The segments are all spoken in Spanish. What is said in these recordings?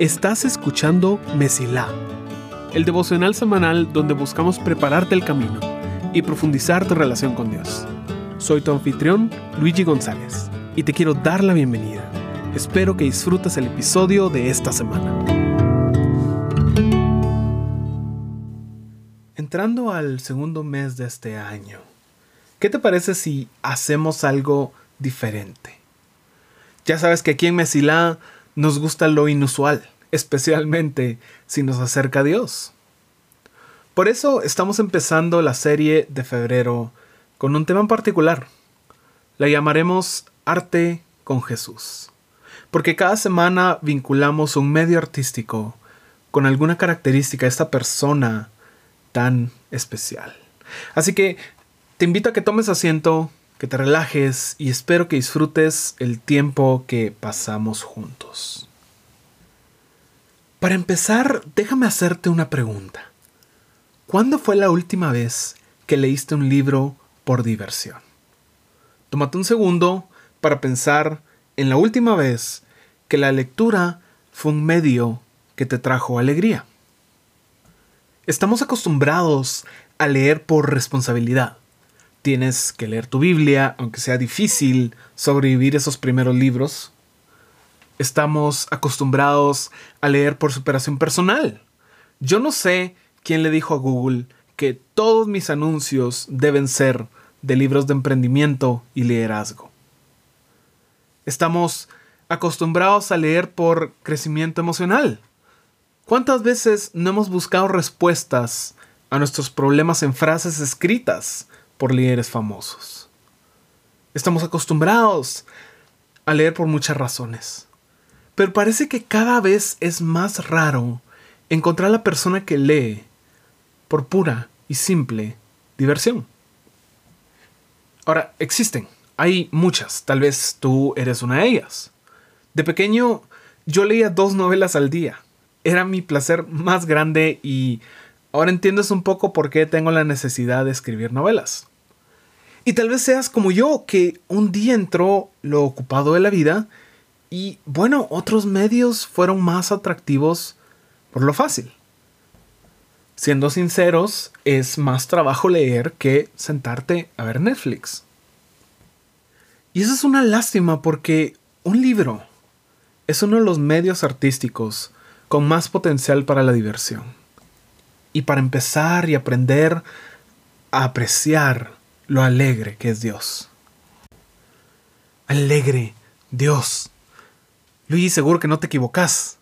Estás escuchando Mesilá, el devocional semanal donde buscamos prepararte el camino y profundizar tu relación con Dios. Soy tu anfitrión, Luigi González, y te quiero dar la bienvenida. Espero que disfrutes el episodio de esta semana. Entrando al segundo mes de este año, ¿qué te parece si hacemos algo diferente? Ya sabes que aquí en Mesilá nos gusta lo inusual, especialmente si nos acerca a Dios. Por eso estamos empezando la serie de febrero con un tema en particular. La llamaremos Arte con Jesús. Porque cada semana vinculamos un medio artístico con alguna característica de esta persona tan especial. Así que te invito a que tomes asiento, que te relajes y espero que disfrutes el tiempo que pasamos juntos. Para empezar, déjame hacerte una pregunta. ¿Cuándo fue la última vez que leíste un libro por diversión? Tómate un segundo para pensar en la última vez que la lectura fue un medio que te trajo alegría. Estamos acostumbrados a leer por responsabilidad tienes que leer tu Biblia, aunque sea difícil sobrevivir esos primeros libros. Estamos acostumbrados a leer por superación personal. Yo no sé quién le dijo a Google que todos mis anuncios deben ser de libros de emprendimiento y liderazgo. Estamos acostumbrados a leer por crecimiento emocional. ¿Cuántas veces no hemos buscado respuestas a nuestros problemas en frases escritas por líderes famosos. Estamos acostumbrados a leer por muchas razones. Pero parece que cada vez es más raro encontrar a la persona que lee por pura y simple diversión. Ahora, existen, hay muchas, tal vez tú eres una de ellas. De pequeño yo leía dos novelas al día. Era mi placer más grande y ahora entiendes un poco por qué tengo la necesidad de escribir novelas. Y tal vez seas como yo, que un día entró lo ocupado de la vida y bueno, otros medios fueron más atractivos por lo fácil. Siendo sinceros, es más trabajo leer que sentarte a ver Netflix. Y eso es una lástima porque un libro es uno de los medios artísticos con más potencial para la diversión. Y para empezar y aprender a apreciar lo alegre que es Dios. Alegre, Dios. Luis, seguro que no te equivocas.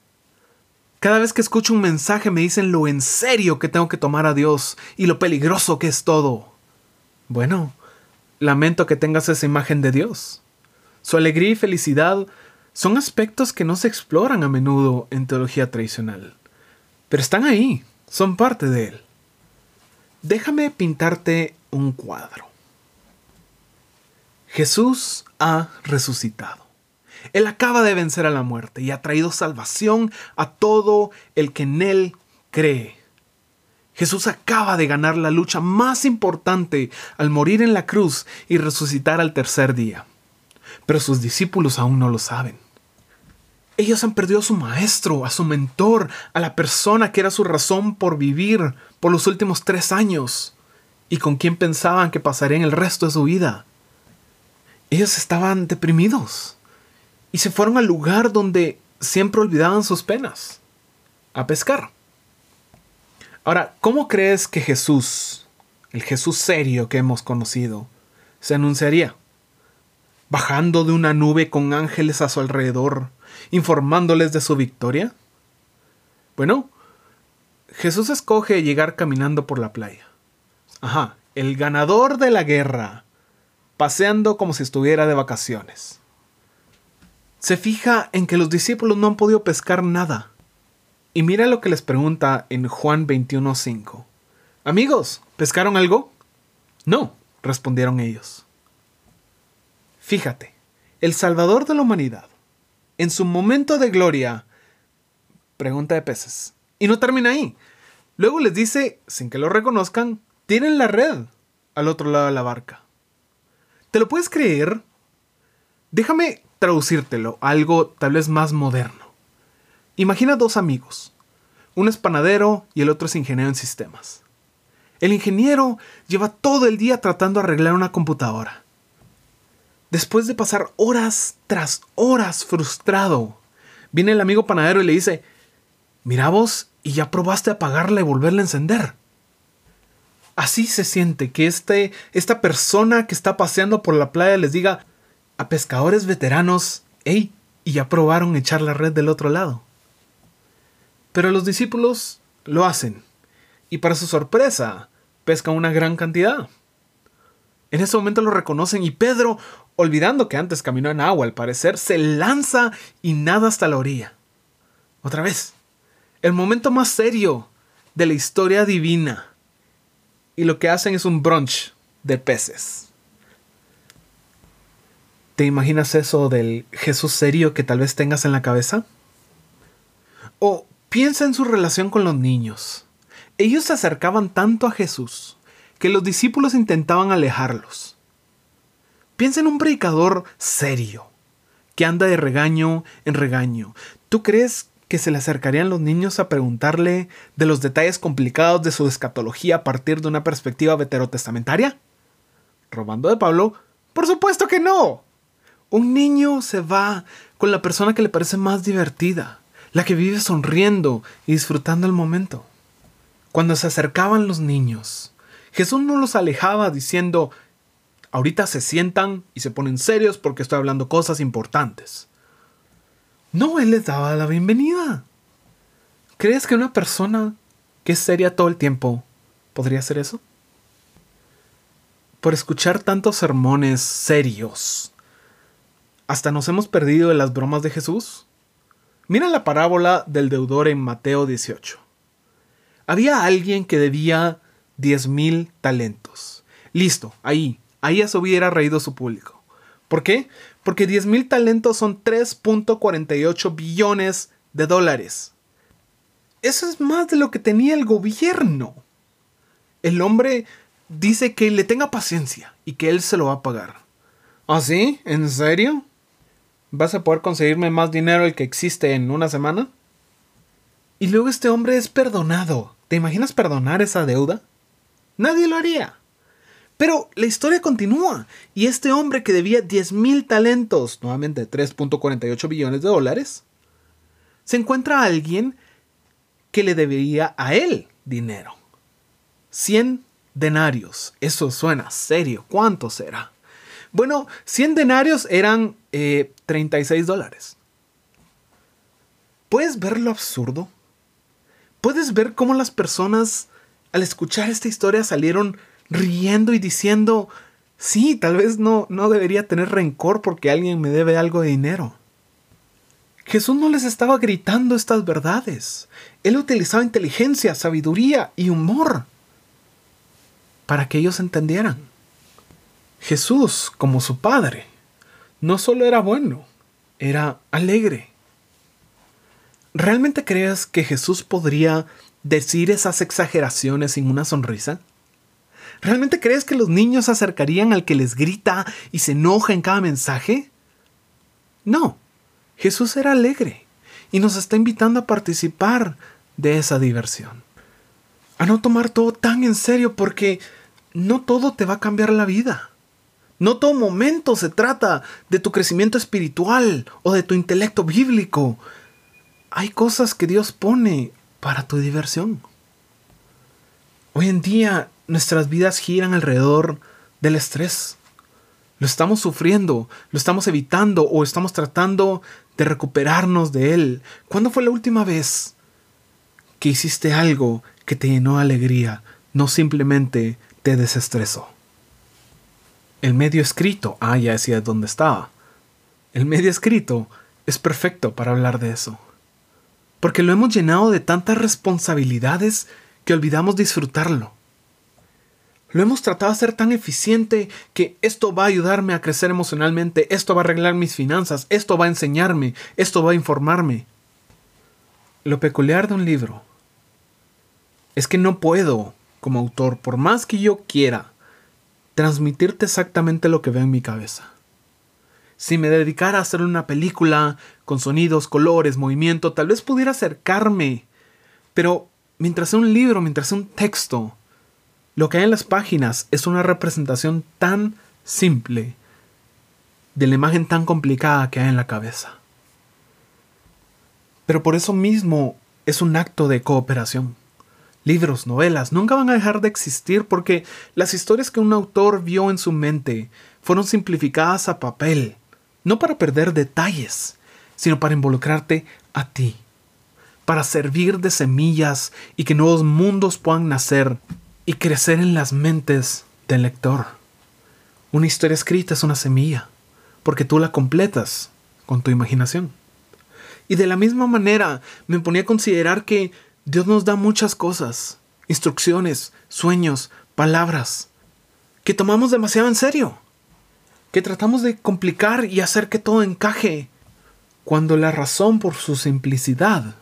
Cada vez que escucho un mensaje me dicen lo en serio que tengo que tomar a Dios y lo peligroso que es todo. Bueno, lamento que tengas esa imagen de Dios. Su alegría y felicidad son aspectos que no se exploran a menudo en teología tradicional, pero están ahí, son parte de él. Déjame pintarte un cuadro. Jesús ha resucitado. Él acaba de vencer a la muerte y ha traído salvación a todo el que en Él cree. Jesús acaba de ganar la lucha más importante al morir en la cruz y resucitar al tercer día. Pero sus discípulos aún no lo saben. Ellos han perdido a su maestro, a su mentor, a la persona que era su razón por vivir por los últimos tres años y con quien pensaban que pasarían el resto de su vida ellos estaban deprimidos y se fueron al lugar donde siempre olvidaban sus penas, a pescar. Ahora, ¿cómo crees que Jesús, el Jesús serio que hemos conocido, se anunciaría? ¿Bajando de una nube con ángeles a su alrededor, informándoles de su victoria? Bueno, Jesús escoge llegar caminando por la playa. Ajá, el ganador de la guerra, paseando como si estuviera de vacaciones. Se fija en que los discípulos no han podido pescar nada. Y mira lo que les pregunta en Juan 21:5. Amigos, ¿pescaron algo? No, respondieron ellos. Fíjate, el Salvador de la humanidad, en su momento de gloria, pregunta de peces. Y no termina ahí. Luego les dice, sin que lo reconozcan, tienen la red al otro lado de la barca. ¿Te lo puedes creer? Déjame traducírtelo a algo tal vez más moderno. Imagina dos amigos. Uno es panadero y el otro es ingeniero en sistemas. El ingeniero lleva todo el día tratando de arreglar una computadora. Después de pasar horas tras horas frustrado, viene el amigo panadero y le dice, mira vos, y ya probaste apagarla y volverla a encender. Así se siente que este, esta persona que está paseando por la playa les diga a pescadores veteranos, hey, y ya probaron echar la red del otro lado. Pero los discípulos lo hacen, y para su sorpresa, pescan una gran cantidad. En ese momento lo reconocen y Pedro, olvidando que antes caminó en agua, al parecer, se lanza y nada hasta la orilla. Otra vez, el momento más serio de la historia divina. Y lo que hacen es un brunch de peces. ¿Te imaginas eso del Jesús serio que tal vez tengas en la cabeza? O piensa en su relación con los niños. Ellos se acercaban tanto a Jesús que los discípulos intentaban alejarlos. Piensa en un predicador serio, que anda de regaño en regaño. ¿Tú crees que se le acercarían los niños a preguntarle de los detalles complicados de su escatología a partir de una perspectiva veterotestamentaria? Robando de Pablo, por supuesto que no. Un niño se va con la persona que le parece más divertida, la que vive sonriendo y disfrutando el momento. Cuando se acercaban los niños, Jesús no los alejaba diciendo, ahorita se sientan y se ponen serios porque estoy hablando cosas importantes. No, Él les daba la bienvenida. ¿Crees que una persona que es seria todo el tiempo podría hacer eso? Por escuchar tantos sermones serios, hasta nos hemos perdido de las bromas de Jesús. Mira la parábola del deudor en Mateo 18. Había alguien que debía diez mil talentos. Listo, ahí, ahí ya se hubiera reído su público. ¿Por qué? Porque mil talentos son 3.48 billones de dólares. Eso es más de lo que tenía el gobierno. El hombre dice que le tenga paciencia y que él se lo va a pagar. ¿Ah, sí? ¿En serio? ¿Vas a poder conseguirme más dinero el que existe en una semana? Y luego este hombre es perdonado. ¿Te imaginas perdonar esa deuda? Nadie lo haría. Pero la historia continúa y este hombre que debía 10 mil talentos, nuevamente 3.48 billones de dólares, se encuentra a alguien que le debería a él dinero. 100 denarios. Eso suena serio. ¿Cuánto será? Bueno, 100 denarios eran 36 eh, dólares. ¿Puedes ver lo absurdo? puedes ver cómo las personas al escuchar esta historia salieron riendo y diciendo, sí, tal vez no, no debería tener rencor porque alguien me debe algo de dinero. Jesús no les estaba gritando estas verdades. Él utilizaba inteligencia, sabiduría y humor para que ellos entendieran. Jesús, como su Padre, no solo era bueno, era alegre, ¿Realmente crees que Jesús podría decir esas exageraciones sin una sonrisa? ¿Realmente crees que los niños se acercarían al que les grita y se enoja en cada mensaje? No, Jesús era alegre y nos está invitando a participar de esa diversión. A no tomar todo tan en serio porque no todo te va a cambiar la vida. No todo momento se trata de tu crecimiento espiritual o de tu intelecto bíblico hay cosas que Dios pone para tu diversión. Hoy en día nuestras vidas giran alrededor del estrés. Lo estamos sufriendo, lo estamos evitando o estamos tratando de recuperarnos de él. ¿Cuándo fue la última vez que hiciste algo que te llenó de alegría, no simplemente te desestresó? El medio escrito, ah, ya decía dónde estaba. El medio escrito es perfecto para hablar de eso porque lo hemos llenado de tantas responsabilidades que olvidamos disfrutarlo. Lo hemos tratado de ser tan eficiente que esto va a ayudarme a crecer emocionalmente, esto va a arreglar mis finanzas, esto va a enseñarme, esto va a informarme. Lo peculiar de un libro es que no puedo, como autor, por más que yo quiera, transmitirte exactamente lo que veo en mi cabeza. Si me dedicara a hacer una película con sonidos, colores, movimiento, tal vez pudiera acercarme. Pero mientras sea un libro, mientras sea un texto, lo que hay en las páginas es una representación tan simple de la imagen tan complicada que hay en la cabeza. Pero por eso mismo es un acto de cooperación. Libros, novelas, nunca van a dejar de existir porque las historias que un autor vio en su mente fueron simplificadas a papel no para perder detalles, sino para involucrarte a ti, para servir de semillas y que nuevos mundos puedan nacer y crecer en las mentes del lector. Una historia escrita es una semilla, porque tú la completas con tu imaginación. Y de la misma manera me ponía a considerar que Dios nos da muchas cosas, instrucciones, sueños, palabras, que tomamos demasiado en serio que tratamos de complicar y hacer que todo encaje, cuando la razón por su simplicidad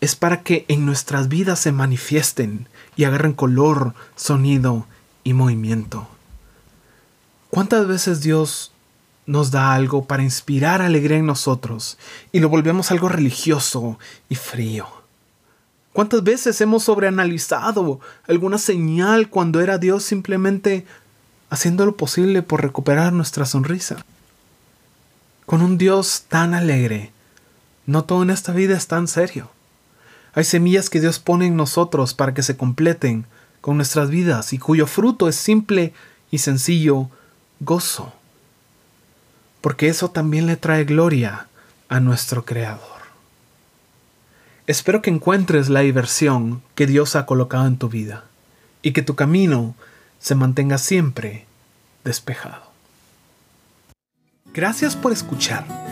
es para que en nuestras vidas se manifiesten y agarren color, sonido y movimiento. ¿Cuántas veces Dios nos da algo para inspirar alegría en nosotros y lo volvemos algo religioso y frío? ¿Cuántas veces hemos sobreanalizado alguna señal cuando era Dios simplemente haciendo lo posible por recuperar nuestra sonrisa. Con un Dios tan alegre, no todo en esta vida es tan serio. Hay semillas que Dios pone en nosotros para que se completen con nuestras vidas y cuyo fruto es simple y sencillo gozo. Porque eso también le trae gloria a nuestro Creador. Espero que encuentres la diversión que Dios ha colocado en tu vida y que tu camino se mantenga siempre despejado. Gracias por escuchar.